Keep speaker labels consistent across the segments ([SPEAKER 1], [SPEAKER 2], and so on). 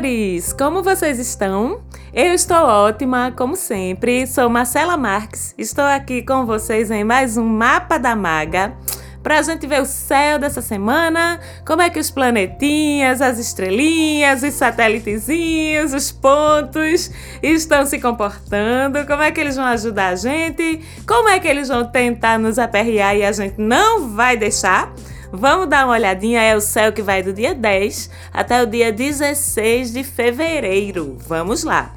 [SPEAKER 1] amores! Como vocês estão? Eu estou ótima, como sempre. Sou Marcela Marques. Estou aqui com vocês em mais um Mapa da Maga para a gente ver o céu dessa semana, como é que os planetinhas, as estrelinhas, os satélitezinhos, os pontos estão se comportando, como é que eles vão ajudar a gente, como é que eles vão tentar nos aperrear e a gente não vai deixar. Vamos dar uma olhadinha, é o céu que vai do dia 10 até o dia 16 de fevereiro. Vamos lá.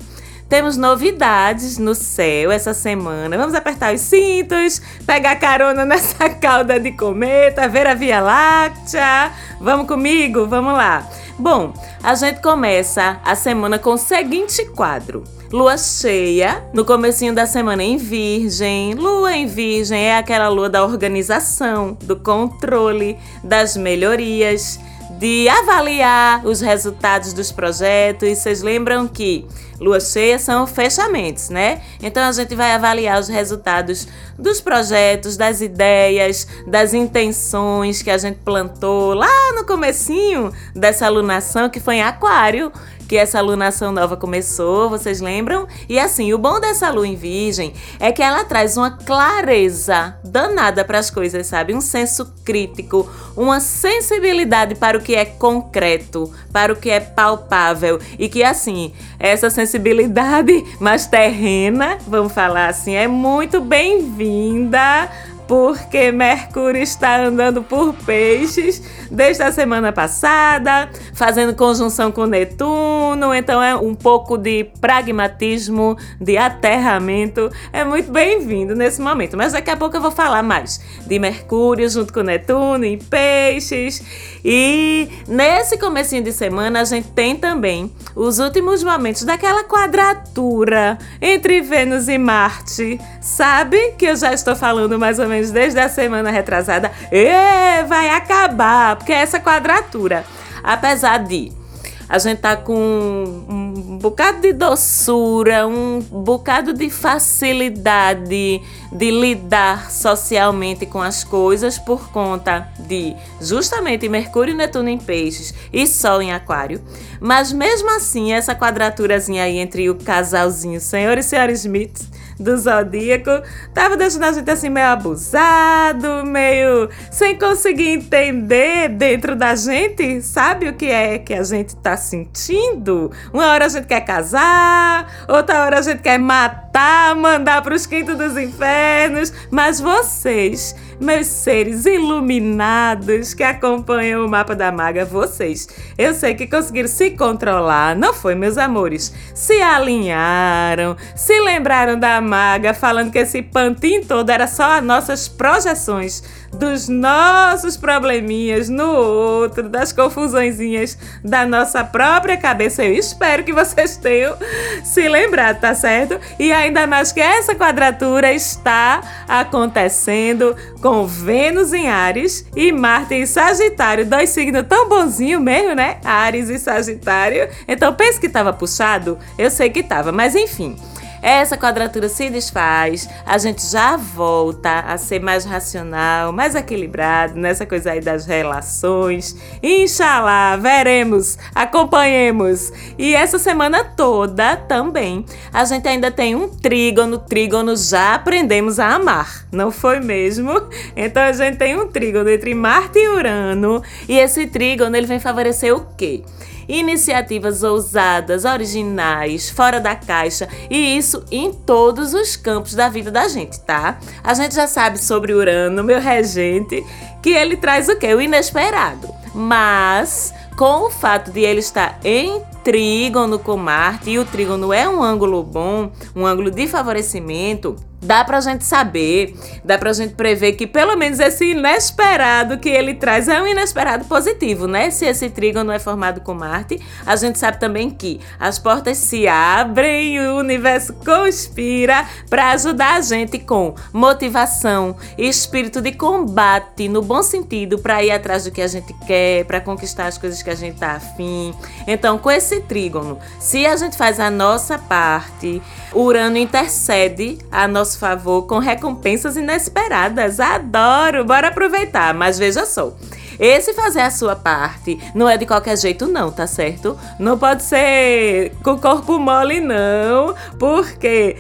[SPEAKER 1] Temos novidades no céu essa semana. Vamos apertar os cintos, pegar carona nessa cauda de cometa, ver a Via Láctea. Vamos comigo? Vamos lá. Bom, a gente começa a semana com o seguinte quadro. Lua cheia, no comecinho da semana em Virgem. Lua em Virgem é aquela lua da organização, do controle, das melhorias de avaliar os resultados dos projetos. Vocês lembram que lua cheia são fechamentos, né? Então a gente vai avaliar os resultados dos projetos, das ideias, das intenções que a gente plantou lá no comecinho dessa alunação que foi em Aquário que essa alunação nova começou, vocês lembram? E assim, o bom dessa lua em Virgem é que ela traz uma clareza danada para as coisas, sabe? Um senso crítico, uma sensibilidade para o que é concreto, para o que é palpável e que assim, essa sensibilidade mais terrena, vamos falar assim, é muito bem-vinda porque Mercúrio está andando por peixes desde a semana passada, fazendo conjunção com Netuno, então é um pouco de pragmatismo, de aterramento, é muito bem-vindo nesse momento. Mas daqui a pouco eu vou falar mais de Mercúrio junto com Netuno em peixes. E nesse comecinho de semana a gente tem também os últimos momentos daquela quadratura entre Vênus e Marte. Sabe que eu já estou falando mais ou menos menos desde a semana retrasada, vai acabar, porque é essa quadratura. Apesar de a gente tá com um bocado de doçura, um bocado de facilidade de lidar socialmente com as coisas por conta de justamente Mercúrio e Netuno em Peixes e Sol em Aquário. Mas mesmo assim, essa quadraturazinha aí entre o casalzinho Senhor e Senhora Smith do Zodíaco tava deixando a gente assim meio abusado, meio sem conseguir entender dentro da gente, sabe o que é que a gente tá sentindo? Uma hora a gente quer casar, outra hora a gente quer matar, mandar para os quintos dos infernos, mas vocês meus seres iluminados que acompanham o mapa da maga, vocês. Eu sei que conseguiram se controlar, não foi, meus amores? Se alinharam, se lembraram da maga, falando que esse pantinho todo era só as nossas projeções dos nossos probleminhas no outro, das confusõezinhas da nossa própria cabeça. Eu espero que vocês tenham se lembrado, tá certo? E ainda mais que essa quadratura está acontecendo com Vênus em Ares e Marte em Sagitário, dois signos tão bonzinho mesmo, né? Ares e Sagitário. Então pense que estava puxado? Eu sei que estava, mas enfim. Essa quadratura se desfaz, a gente já volta a ser mais racional, mais equilibrado nessa coisa aí das relações. Inxalá, veremos, acompanhemos. E essa semana toda também a gente ainda tem um trígono. Trígono já aprendemos a amar, não foi mesmo? Então a gente tem um trígono entre Marte e Urano. E esse trígono ele vem favorecer o quê? Iniciativas ousadas, originais, fora da caixa e isso em todos os campos da vida da gente, tá? A gente já sabe sobre Urano, meu regente, que ele traz o quê? O inesperado. Mas com o fato de ele estar em trígono com Marte e o trígono é um ângulo bom, um ângulo de favorecimento, dá pra gente saber, dá pra gente prever que pelo menos esse inesperado que ele traz é um inesperado positivo, né? Se esse trígono é formado com Marte, a gente sabe também que as portas se abrem, o universo conspira para ajudar a gente com motivação, espírito de combate no bom sentido para ir atrás do que a gente quer, para conquistar as coisas que a gente tá afim. Então, com esse trígono, se a gente faz a nossa parte, Urano intercede a nosso nosso favor com recompensas inesperadas. Adoro! Bora aproveitar, mas veja só. Esse fazer a sua parte não é de qualquer jeito, não, tá certo? Não pode ser com corpo mole, não, porque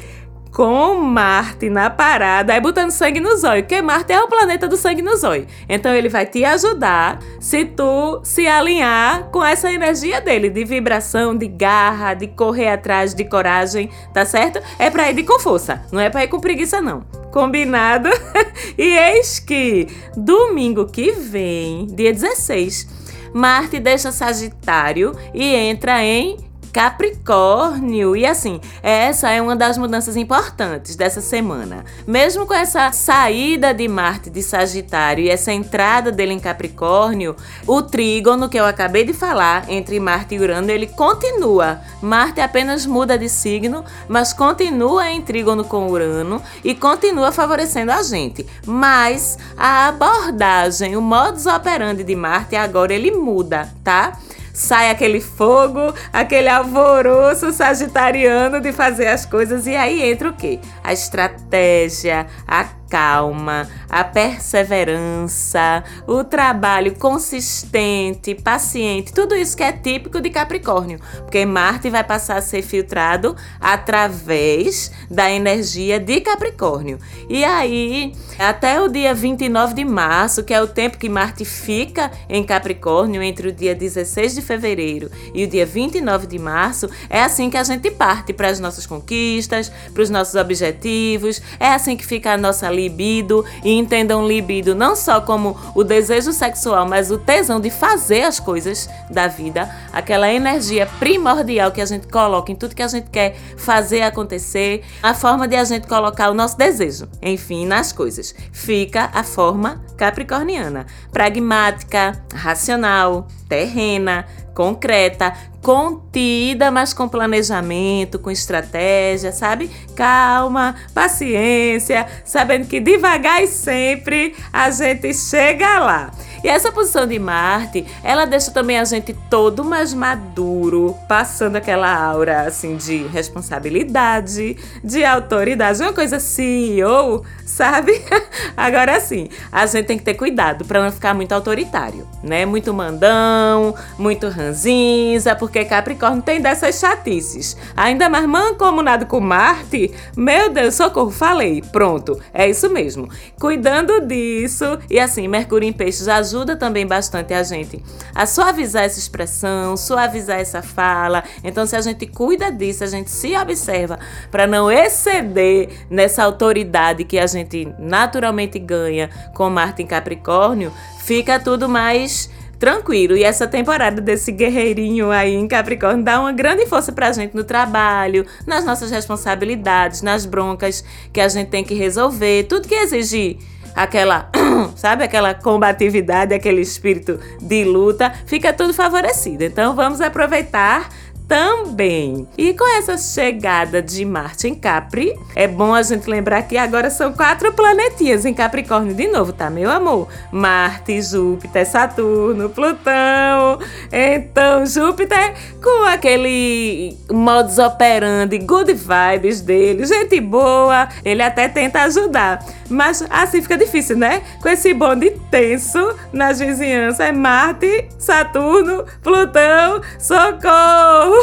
[SPEAKER 1] com Marte na parada, aí botando sangue no zóio, porque Marte é o planeta do sangue no zóio. Então ele vai te ajudar se tu se alinhar com essa energia dele, de vibração, de garra, de correr atrás, de coragem, tá certo? É pra ir com força, não é pra ir com preguiça, não. Combinado? e eis que domingo que vem, dia 16, Marte deixa Sagitário e entra em Capricórnio. E assim, essa é uma das mudanças importantes dessa semana. Mesmo com essa saída de Marte de Sagitário e essa entrada dele em Capricórnio, o trígono que eu acabei de falar entre Marte e Urano, ele continua. Marte apenas muda de signo, mas continua em trígono com Urano e continua favorecendo a gente. Mas a abordagem, o modus operandi de Marte agora ele muda, tá? Sai aquele fogo, aquele alvoroço sagitariano de fazer as coisas e aí entra o quê? A estratégia, a calma, a perseverança, o trabalho consistente, paciente, tudo isso que é típico de Capricórnio, porque Marte vai passar a ser filtrado através da energia de Capricórnio. E aí, até o dia 29 de março, que é o tempo que Marte fica em Capricórnio, entre o dia 16 de fevereiro e o dia 29 de março, é assim que a gente parte para as nossas conquistas, para os nossos objetivos, é assim que fica a nossa libido e entendam libido não só como o desejo sexual, mas o tesão de fazer as coisas da vida, aquela energia primordial que a gente coloca em tudo que a gente quer fazer acontecer, a forma de a gente colocar o nosso desejo, enfim, nas coisas. Fica a forma capricorniana, pragmática, racional, terrena, concreta, contida, mas com planejamento, com estratégia, sabe? Calma, paciência, sabendo que devagar e sempre a gente chega lá. E essa posição de Marte, ela deixa também a gente todo mais maduro, passando aquela aura assim de responsabilidade, de autoridade, uma coisa CEO, sabe? Agora sim, a gente tem que ter cuidado para não ficar muito autoritário, né? Muito mandão, muito ranzinza, porque Capricórnio tem dessas chatices. Ainda mais mancomunado com Marte, meu Deus, socorro, falei. Pronto, é isso mesmo. Cuidando disso, e assim, Mercúrio em Peixes ajuda ajuda também bastante a gente a suavizar essa expressão, suavizar essa fala. Então, se a gente cuida disso, a gente se observa para não exceder nessa autoridade que a gente naturalmente ganha com Marte em Capricórnio, fica tudo mais tranquilo. E essa temporada desse guerreirinho aí em Capricórnio dá uma grande força pra gente no trabalho, nas nossas responsabilidades, nas broncas que a gente tem que resolver, tudo que exigir aquela, sabe, aquela combatividade, aquele espírito de luta, fica tudo favorecido. Então vamos aproveitar também. E com essa chegada de Marte em Capri, é bom a gente lembrar que agora são quatro planetinhas em Capricórnio de novo, tá, meu amor? Marte, Júpiter, Saturno, Plutão. Então, Júpiter com aquele modus operandi, good vibes dele, gente boa, ele até tenta ajudar. Mas assim fica difícil, né? Com esse bonde tenso nas vizinhanças. É Marte, Saturno, Plutão, socorro!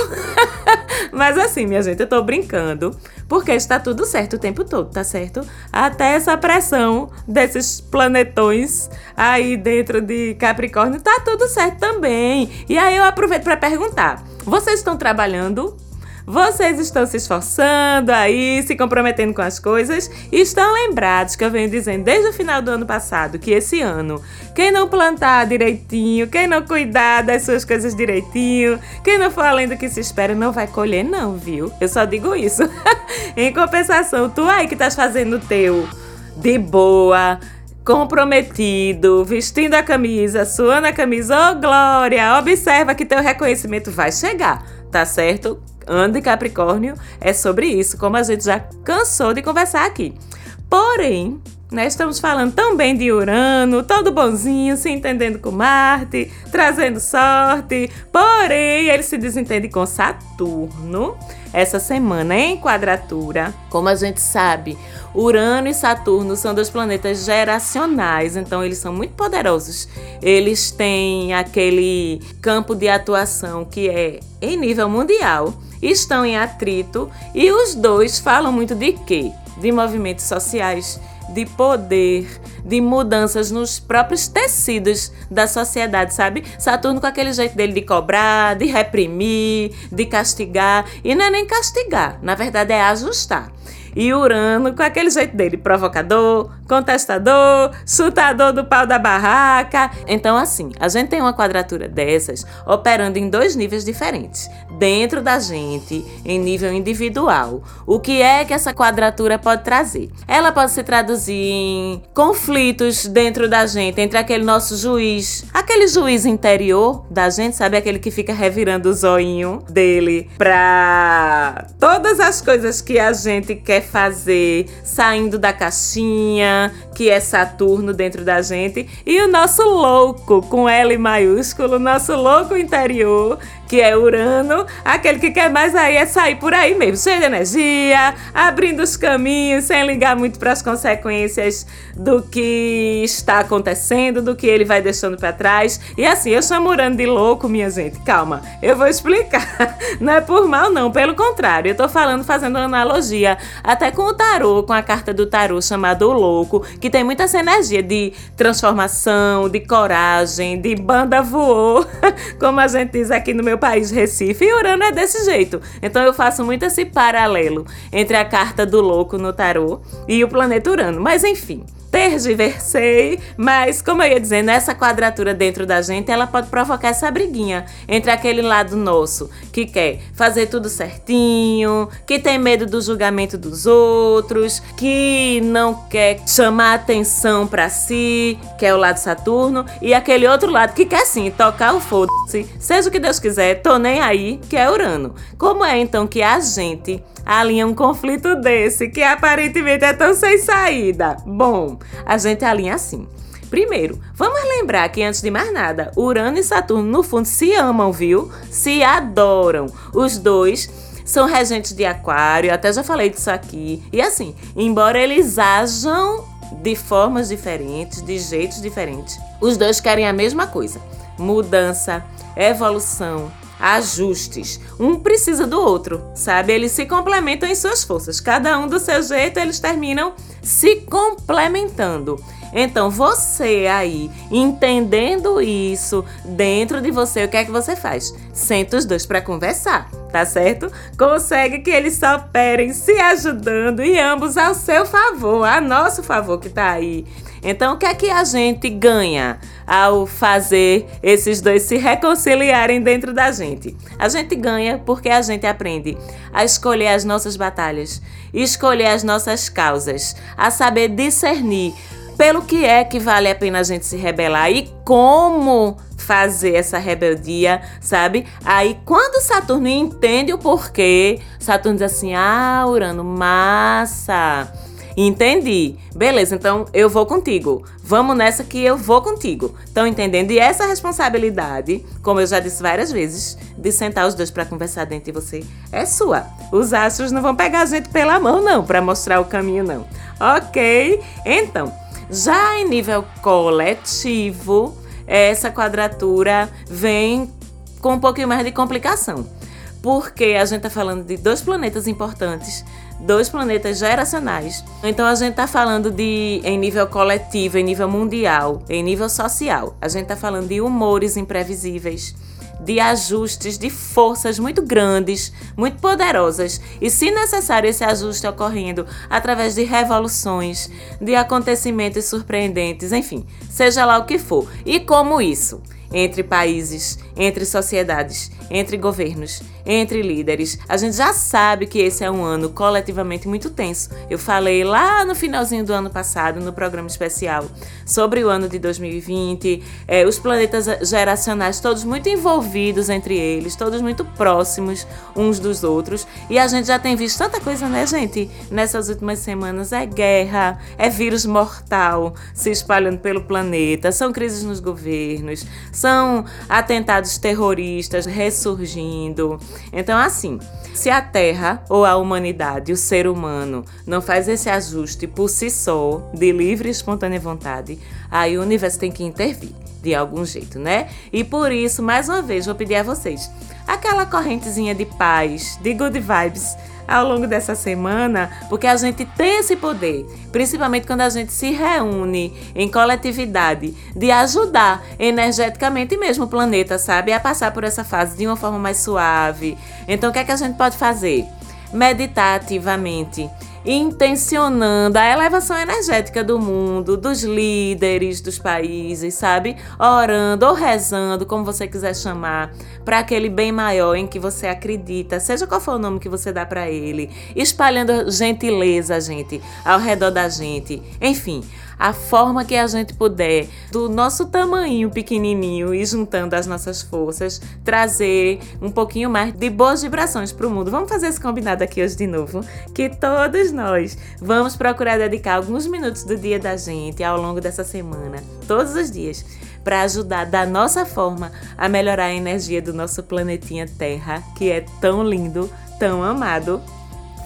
[SPEAKER 1] Mas assim, minha gente, eu tô brincando, porque está tudo certo o tempo todo, tá certo? Até essa pressão desses planetões aí dentro de Capricórnio, tá tudo certo também. E aí eu aproveito para perguntar: vocês estão trabalhando vocês estão se esforçando aí, se comprometendo com as coisas e estão lembrados que eu venho dizendo desde o final do ano passado que esse ano, quem não plantar direitinho, quem não cuidar das suas coisas direitinho, quem não for além do que se espera, não vai colher, não, viu? Eu só digo isso. em compensação, tu aí que estás fazendo o teu de boa comprometido, vestindo a camisa, suando a camisa, ô oh, Glória, observa que teu reconhecimento vai chegar, tá certo? Ano de Capricórnio é sobre isso, como a gente já cansou de conversar aqui. Porém, né? Estamos falando tão bem de Urano, todo bonzinho, se entendendo com Marte, trazendo sorte. Porém, ele se desentende com Saturno essa semana em quadratura. Como a gente sabe, Urano e Saturno são dois planetas geracionais, então eles são muito poderosos. Eles têm aquele campo de atuação que é em nível mundial, estão em atrito e os dois falam muito de quê? De movimentos sociais de poder, de mudanças nos próprios tecidos da sociedade, sabe? Saturno com aquele jeito dele de cobrar, de reprimir, de castigar. E não é nem castigar, na verdade é ajustar. E Urano, com aquele jeito dele, provocador, contestador, chutador do pau da barraca. Então, assim, a gente tem uma quadratura dessas operando em dois níveis diferentes. Dentro da gente, em nível individual. O que é que essa quadratura pode trazer? Ela pode se traduzir em conflitos dentro da gente, entre aquele nosso juiz, aquele juiz interior da gente, sabe? Aquele que fica revirando o zoinho dele pra todas as coisas que a gente quer fazer saindo da caixinha, que é Saturno dentro da gente, e o nosso louco, com L maiúsculo, nosso louco interior, que é Urano, aquele que quer mais aí é sair por aí mesmo, cheio de energia, abrindo os caminhos, sem ligar muito para as consequências do que está acontecendo, do que ele vai deixando para trás. E assim, eu chamo Urano de louco, minha gente, calma, eu vou explicar. Não é por mal, não, pelo contrário, eu tô falando, fazendo uma analogia até com o tarô, com a carta do tarô chamada O Louco, que tem muita essa energia de transformação, de coragem, de banda voou, como a gente diz aqui no meu país, Recife, e Urano é desse jeito. Então eu faço muito esse paralelo entre a carta do louco no tarô e o planeta Urano. Mas enfim tergiversei, mas como eu ia dizendo, essa quadratura dentro da gente, ela pode provocar essa briguinha entre aquele lado nosso que quer fazer tudo certinho, que tem medo do julgamento dos outros, que não quer chamar atenção para si, que é o lado Saturno, e aquele outro lado que quer sim tocar o foda-se, seja o que Deus quiser, tô nem aí, que é Urano. Como é então que a gente alinha um conflito desse que aparentemente é tão sem saída? Bom, a gente alinha assim. Primeiro, vamos lembrar que antes de mais nada, Urano e Saturno no fundo se amam, viu? Se adoram. Os dois são regentes de Aquário, até já falei disso aqui. E assim, embora eles ajam de formas diferentes, de jeitos diferentes, os dois querem a mesma coisa: mudança, evolução, ajustes. Um precisa do outro, sabe? Eles se complementam em suas forças. Cada um do seu jeito, eles terminam se complementando. Então, você aí, entendendo isso dentro de você, o que é que você faz? Senta os dois para conversar, tá certo? Consegue que eles só operem se ajudando e ambos ao seu favor, a nosso favor que tá aí. Então, o que é que a gente ganha ao fazer esses dois se reconciliarem dentro da gente? A gente ganha porque a gente aprende a escolher as nossas batalhas, escolher as nossas causas, a saber discernir pelo que é que vale a pena a gente se rebelar e como fazer essa rebeldia, sabe? Aí quando Saturno entende o porquê, Saturno diz assim: "Ah, Urano, massa!" Entendi. Beleza, então eu vou contigo. Vamos nessa que eu vou contigo. Estão entendendo? E essa responsabilidade, como eu já disse várias vezes, de sentar os dois para conversar dentro de você, é sua. Os astros não vão pegar a gente pela mão, não, para mostrar o caminho, não. Ok? Então, já em nível coletivo, essa quadratura vem com um pouquinho mais de complicação. Porque a gente está falando de dois planetas importantes dois planetas geracionais. Então a gente está falando de em nível coletivo, em nível mundial, em nível social. A gente está falando de humores imprevisíveis, de ajustes de forças muito grandes, muito poderosas, e se necessário esse ajuste ocorrendo através de revoluções, de acontecimentos surpreendentes, enfim, seja lá o que for. E como isso? entre países, entre sociedades, entre governos, entre líderes. A gente já sabe que esse é um ano coletivamente muito tenso. Eu falei lá no finalzinho do ano passado, no programa especial, sobre o ano de 2020, é, os planetas geracionais todos muito envolvidos entre eles, todos muito próximos uns dos outros. E a gente já tem visto tanta coisa, né, gente? Nessas últimas semanas é guerra, é vírus mortal se espalhando pelo planeta, são crises nos governos, são atentados terroristas ressurgindo. Então, assim, se a Terra ou a humanidade, o ser humano, não faz esse ajuste por si só, de livre e espontânea vontade, aí o universo tem que intervir de algum jeito, né? E por isso, mais uma vez, vou pedir a vocês aquela correntezinha de paz, de good vibes ao longo dessa semana, porque a gente tem esse poder, principalmente quando a gente se reúne em coletividade, de ajudar energeticamente mesmo o planeta, sabe? A passar por essa fase de uma forma mais suave. Então, o que é que a gente pode fazer? Meditar ativamente intencionando a elevação energética do mundo, dos líderes dos países, sabe? Orando ou rezando, como você quiser chamar, para aquele bem maior em que você acredita, seja qual for o nome que você dá para ele, espalhando gentileza, gente, ao redor da gente. Enfim, a forma que a gente puder, do nosso tamanho pequenininho e juntando as nossas forças, trazer um pouquinho mais de boas vibrações para o mundo. Vamos fazer esse combinado aqui hoje de novo, que todos nós vamos procurar dedicar alguns minutos do dia da gente ao longo dessa semana, todos os dias, para ajudar da nossa forma a melhorar a energia do nosso planetinha Terra, que é tão lindo, tão amado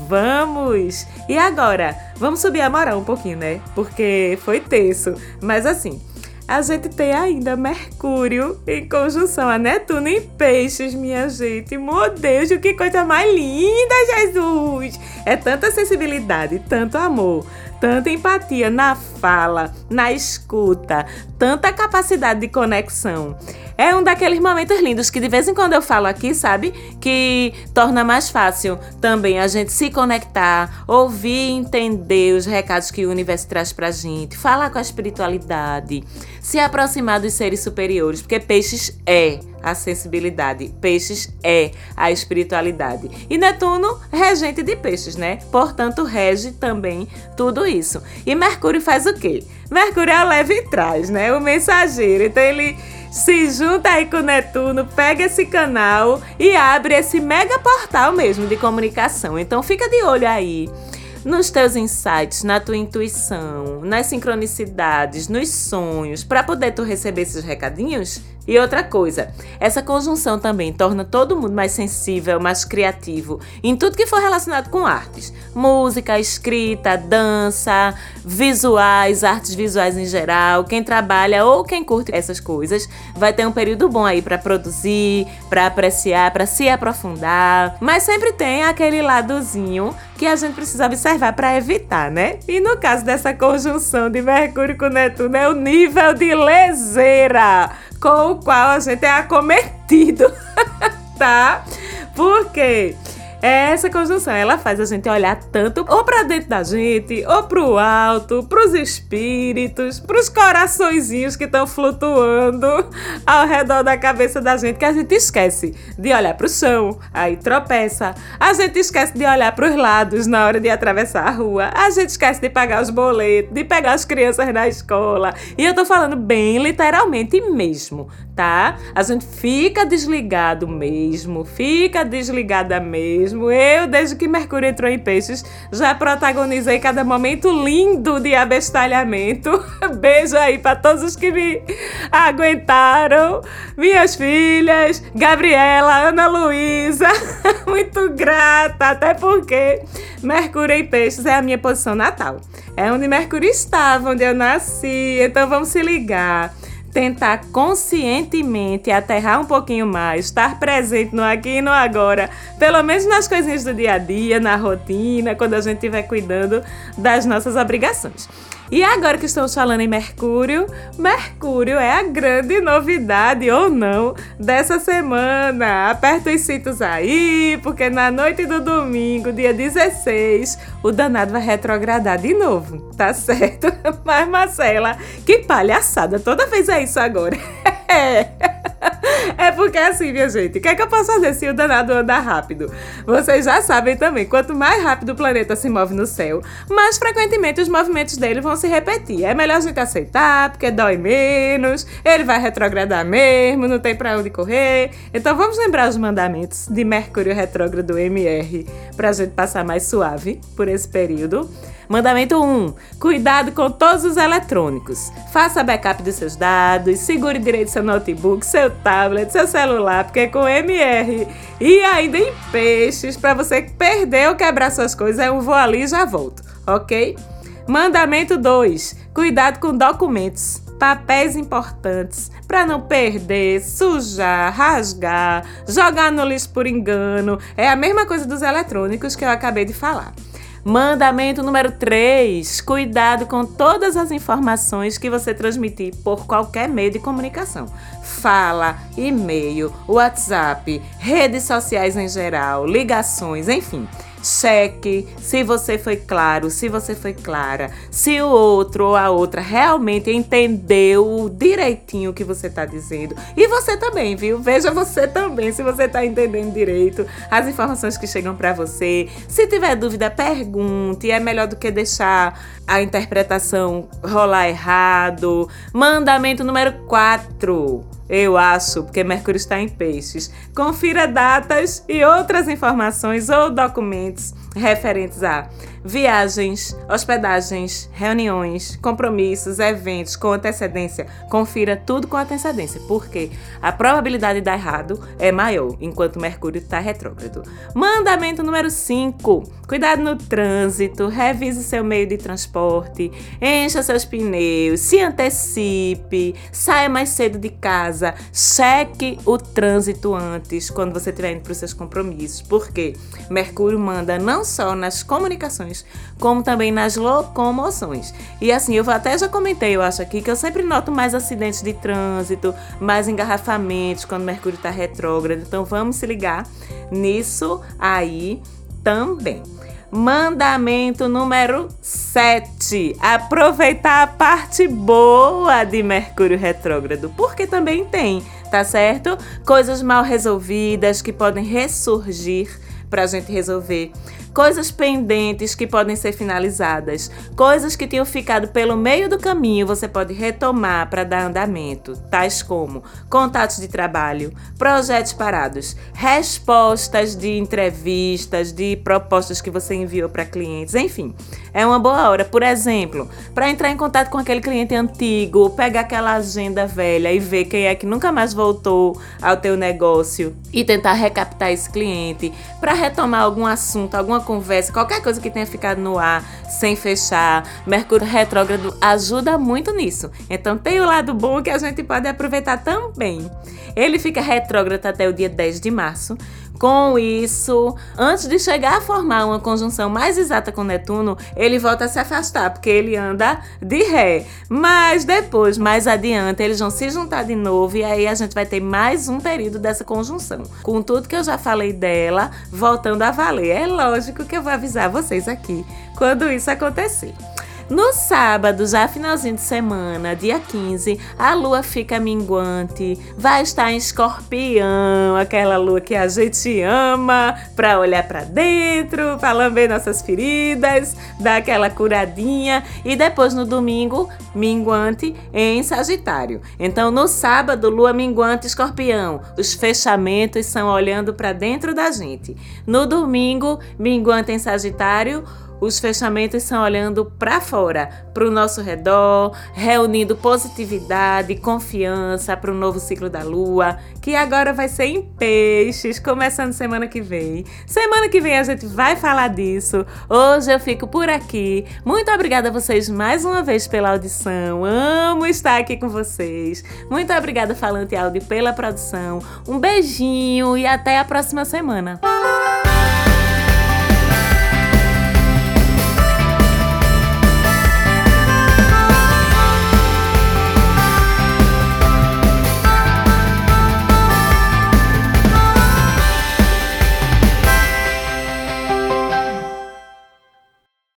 [SPEAKER 1] Vamos! E agora? Vamos subir a moral um pouquinho, né? Porque foi tenso. Mas assim, a gente tem ainda Mercúrio em conjunção a Netuno em peixes, minha gente. Meu Deus, que coisa mais linda, Jesus! É tanta sensibilidade, tanto amor, tanta empatia na fala, na escuta, tanta capacidade de conexão. É um daqueles momentos lindos que de vez em quando eu falo aqui, sabe? Que torna mais fácil também a gente se conectar, ouvir e entender os recados que o universo traz pra gente, falar com a espiritualidade, se aproximar dos seres superiores, porque peixes é a sensibilidade, peixes é a espiritualidade. E Netuno, regente de peixes, né? Portanto, rege também tudo isso. E Mercúrio faz o quê? Mercúrio é o leve e traz, né? O mensageiro. Então ele se junta aí com Netuno, pega esse canal e abre esse mega portal mesmo de comunicação. Então fica de olho aí nos teus insights, na tua intuição, nas sincronicidades, nos sonhos, para poder tu receber esses recadinhos e outra coisa, essa conjunção também torna todo mundo mais sensível, mais criativo em tudo que for relacionado com artes. Música, escrita, dança, visuais, artes visuais em geral. Quem trabalha ou quem curte essas coisas vai ter um período bom aí para produzir, para apreciar, para se aprofundar. Mas sempre tem aquele ladozinho que a gente precisa observar para evitar, né? E no caso dessa conjunção de Mercúrio com Netuno é o nível de leseira com o qual a gente é acometido, tá? Por quê? Essa conjunção, ela faz a gente olhar tanto ou para dentro da gente, ou para o alto, para os espíritos, para os coraçõezinhos que estão flutuando ao redor da cabeça da gente, que a gente esquece de olhar para o chão, aí tropeça. A gente esquece de olhar para os lados na hora de atravessar a rua. A gente esquece de pagar os boletos, de pegar as crianças na escola. E eu tô falando bem literalmente mesmo, tá? A gente fica desligado mesmo, fica desligada mesmo mesmo. Eu, desde que Mercúrio entrou em peixes, já protagonizei cada momento lindo de abestalhamento. Beijo aí para todos os que me aguentaram. Minhas filhas, Gabriela, Ana Luísa, muito grata, até porque Mercúrio em peixes é a minha posição natal. É onde Mercúrio estava, onde eu nasci. Então vamos se ligar tentar conscientemente aterrar um pouquinho mais, estar presente no aqui e no agora, pelo menos nas coisinhas do dia a dia, na rotina, quando a gente estiver cuidando das nossas obrigações. E agora que estamos falando em Mercúrio, Mercúrio é a grande novidade ou não dessa semana. Aperta os cintos aí, porque na noite do domingo, dia 16, o danado vai retrogradar de novo, tá certo? Mas Marcela, que palhaçada, toda vez é isso agora. É. É porque assim, minha gente, o que é que eu posso fazer se o danado anda rápido? Vocês já sabem também, quanto mais rápido o planeta se move no céu, mais frequentemente os movimentos dele vão se repetir. É melhor a gente aceitar, porque dói menos, ele vai retrogradar mesmo, não tem pra onde correr. Então vamos lembrar os mandamentos de Mercúrio retrógrado MR pra gente passar mais suave por esse período. Mandamento 1. Cuidado com todos os eletrônicos. Faça backup dos seus dados, segure direito seu notebook, seu tablet, seu celular, porque com MR e ainda em peixes, para você perder ou quebrar suas coisas, eu vou ali e já volto, ok? Mandamento 2. Cuidado com documentos papéis importantes para não perder, sujar, rasgar, jogar no lixo por engano. É a mesma coisa dos eletrônicos que eu acabei de falar. Mandamento número 3: cuidado com todas as informações que você transmitir por qualquer meio de comunicação. Fala, e-mail, WhatsApp, redes sociais em geral, ligações, enfim. Cheque se você foi claro, se você foi clara, se o outro ou a outra realmente entendeu direitinho o que você está dizendo. E você também, viu? Veja você também se você está entendendo direito as informações que chegam para você. Se tiver dúvida, pergunte. É melhor do que deixar a interpretação rolar errado. Mandamento número 4. Eu acho, porque Mercúrio está em peixes. Confira datas e outras informações ou documentos referentes a viagens, hospedagens, reuniões, compromissos, eventos com antecedência. Confira tudo com antecedência, porque a probabilidade de dar errado é maior enquanto Mercúrio está retrógrado. Mandamento número 5: cuidado no trânsito, revise seu meio de transporte, encha seus pneus, se antecipe, saia mais cedo de casa, cheque o trânsito antes quando você estiver indo para os seus compromissos, porque Mercúrio manda não só nas comunicações como também nas locomoções. E assim, eu até já comentei, eu acho aqui, que eu sempre noto mais acidentes de trânsito, mais engarrafamentos quando Mercúrio está retrógrado. Então vamos se ligar nisso aí também. Mandamento número 7. Aproveitar a parte boa de Mercúrio retrógrado, porque também tem, tá certo? Coisas mal resolvidas que podem ressurgir para a gente resolver coisas pendentes que podem ser finalizadas, coisas que tinham ficado pelo meio do caminho, você pode retomar para dar andamento, tais como contatos de trabalho, projetos parados, respostas de entrevistas, de propostas que você enviou para clientes, enfim. É uma boa hora, por exemplo, para entrar em contato com aquele cliente antigo, pegar aquela agenda velha e ver quem é que nunca mais voltou ao teu negócio e tentar recaptar esse cliente, para retomar algum assunto, alguma conversa, qualquer coisa que tenha ficado no ar sem fechar. Mercúrio retrógrado ajuda muito nisso. Então tem o lado bom que a gente pode aproveitar também. Ele fica retrógrado até o dia 10 de março. Com isso, antes de chegar a formar uma conjunção mais exata com Netuno, ele volta a se afastar, porque ele anda de ré. Mas depois, mais adiante, eles vão se juntar de novo e aí a gente vai ter mais um período dessa conjunção. Com tudo que eu já falei dela, voltando a valer. É lógico que eu vou avisar vocês aqui quando isso acontecer. No sábado, já finalzinho de semana, dia 15, a lua fica minguante, vai estar em escorpião, aquela lua que a gente ama para olhar para dentro, para lamber nossas feridas, dar aquela curadinha e depois no domingo, minguante em Sagitário. Então, no sábado, lua minguante, escorpião, os fechamentos são olhando para dentro da gente. No domingo, minguante em Sagitário, os fechamentos são olhando para fora, para o nosso redor, reunindo positividade, confiança para o novo ciclo da lua, que agora vai ser em peixes, começando semana que vem. Semana que vem a gente vai falar disso. Hoje eu fico por aqui. Muito obrigada a vocês mais uma vez pela audição. Amo estar aqui com vocês. Muito obrigada, Falante Áudio, pela produção. Um beijinho e até a próxima semana.